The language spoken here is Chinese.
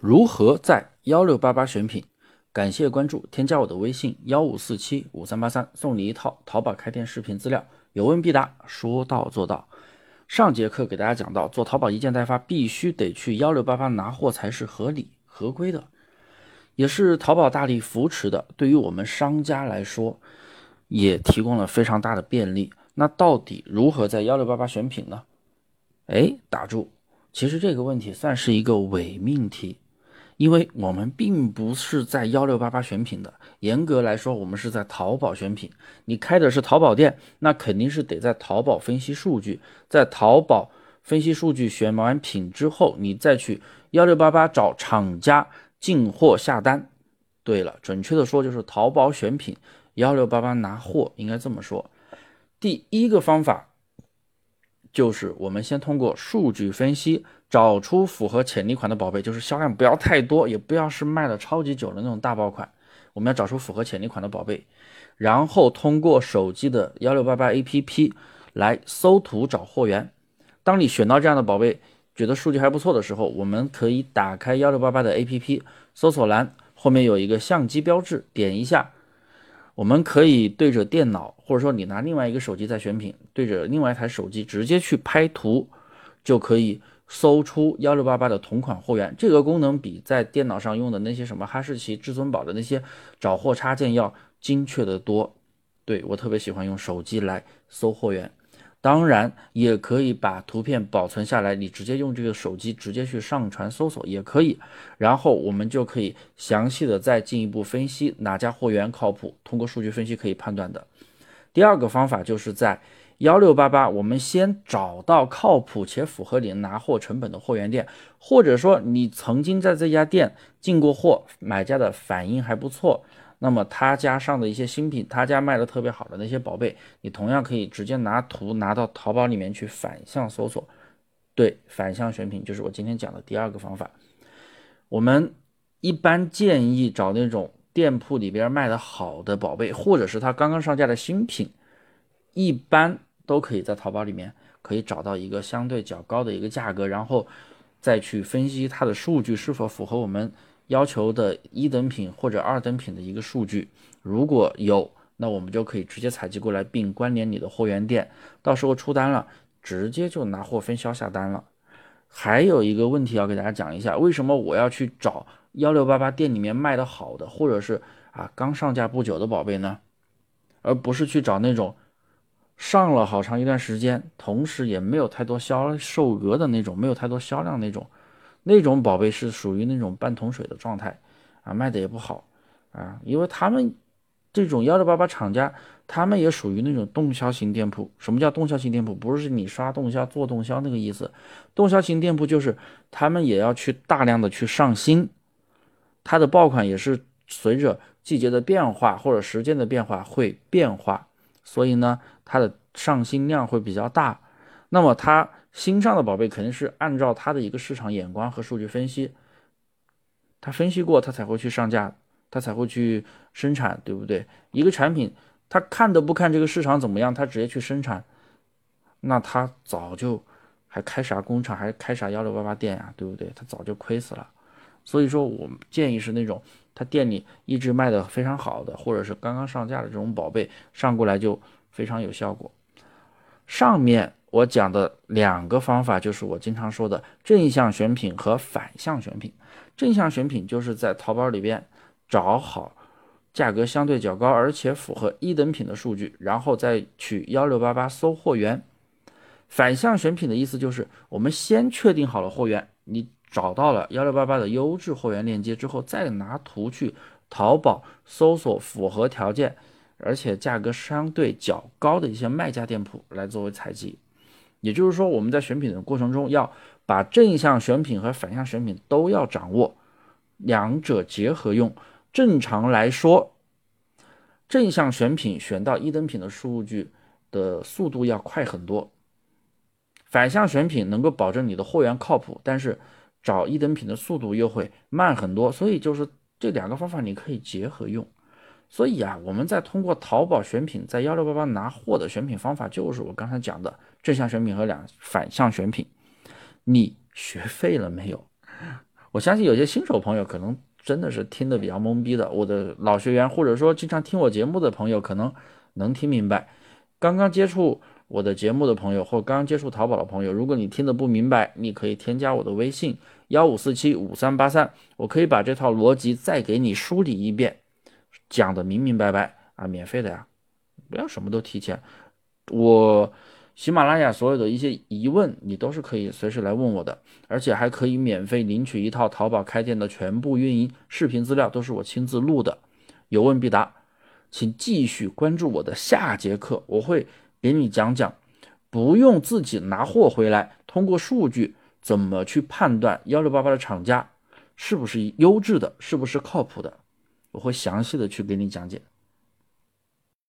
如何在幺六八八选品？感谢关注，添加我的微信幺五四七五三八三，送你一套淘宝开店视频资料，有问必答，说到做到。上节课给大家讲到，做淘宝一件代发必须得去幺六八八拿货才是合理合规的，也是淘宝大力扶持的。对于我们商家来说，也提供了非常大的便利。那到底如何在幺六八八选品呢？哎，打住。其实这个问题算是一个伪命题，因为我们并不是在幺六八八选品的。严格来说，我们是在淘宝选品。你开的是淘宝店，那肯定是得在淘宝分析数据，在淘宝分析数据选完品之后，你再去幺六八八找厂家进货下单。对了，准确的说就是淘宝选品，幺六八八拿货，应该这么说。第一个方法。就是我们先通过数据分析找出符合潜力款的宝贝，就是销量不要太多，也不要是卖的超级久的那种大爆款。我们要找出符合潜力款的宝贝，然后通过手机的幺六八八 APP 来搜图找货源。当你选到这样的宝贝，觉得数据还不错的时候，我们可以打开幺六八八的 APP 搜索栏，后面有一个相机标志，点一下。我们可以对着电脑，或者说你拿另外一个手机在选品，对着另外一台手机直接去拍图，就可以搜出幺六八八的同款货源。这个功能比在电脑上用的那些什么哈士奇、至尊宝的那些找货插件要精确的多。对我特别喜欢用手机来搜货源。当然也可以把图片保存下来，你直接用这个手机直接去上传搜索也可以，然后我们就可以详细的再进一步分析哪家货源靠谱，通过数据分析可以判断的。第二个方法就是在幺六八八，我们先找到靠谱且符合你拿货成本的货源店，或者说你曾经在这家店进过货，买家的反应还不错。那么他家上的一些新品，他家卖的特别好的那些宝贝，你同样可以直接拿图拿到淘宝里面去反向搜索，对，反向选品就是我今天讲的第二个方法。我们一般建议找那种店铺里边卖的好的宝贝，或者是他刚刚上架的新品，一般都可以在淘宝里面可以找到一个相对较高的一个价格，然后再去分析它的数据是否符合我们。要求的一等品或者二等品的一个数据，如果有，那我们就可以直接采集过来，并关联你的货源店，到时候出单了，直接就拿货分销下单了。还有一个问题要给大家讲一下，为什么我要去找幺六八八店里面卖的好的，或者是啊刚上架不久的宝贝呢？而不是去找那种上了好长一段时间，同时也没有太多销售额的那种，没有太多销量那种。那种宝贝是属于那种半桶水的状态，啊，卖的也不好，啊，因为他们这种幺六八八厂家，他们也属于那种动销型店铺。什么叫动销型店铺？不是你刷动销做动销那个意思。动销型店铺就是他们也要去大量的去上新，它的爆款也是随着季节的变化或者时间的变化会变化，所以呢，它的上新量会比较大。那么它。新上的宝贝肯定是按照他的一个市场眼光和数据分析，他分析过，他才会去上架，他才会去生产，对不对？一个产品，他看都不看这个市场怎么样，他直接去生产，那他早就还开啥工厂，还开啥幺六八八店呀，对不对？他早就亏死了。所以说，我们建议是那种他店里一直卖的非常好的，或者是刚刚上架的这种宝贝，上过来就非常有效果。上面。我讲的两个方法就是我经常说的正向选品和反向选品。正向选品就是在淘宝里边找好价格相对较高而且符合一等品的数据，然后再去幺六八八搜货源。反向选品的意思就是我们先确定好了货源，你找到了幺六八八的优质货源链接之后，再拿图去淘宝搜索符合条件而且价格相对较高的一些卖家店铺来作为采集。也就是说，我们在选品的过程中，要把正向选品和反向选品都要掌握，两者结合用。正常来说，正向选品选到一等品的数据的速度要快很多，反向选品能够保证你的货源靠谱，但是找一等品的速度又会慢很多。所以就是这两个方法你可以结合用。所以啊，我们在通过淘宝选品，在幺六八八拿货的选品方法，就是我刚才讲的正向选品和两反向选品。你学废了没有？我相信有些新手朋友可能真的是听得比较懵逼的，我的老学员或者说经常听我节目的朋友可能能听明白。刚刚接触我的节目的朋友或刚接触淘宝的朋友，如果你听得不明白，你可以添加我的微信幺五四七五三八三，我可以把这套逻辑再给你梳理一遍，讲的明明白白啊，免费的呀，不要什么都提前。我喜马拉雅所有的一些疑问，你都是可以随时来问我的，而且还可以免费领取一套淘宝开店的全部运营视频资料，都是我亲自录的，有问必答。请继续关注我的下节课，我会给你讲讲，不用自己拿货回来，通过数据怎么去判断幺六八八的厂家是不是优质的，是不是靠谱的，我会详细的去给你讲解。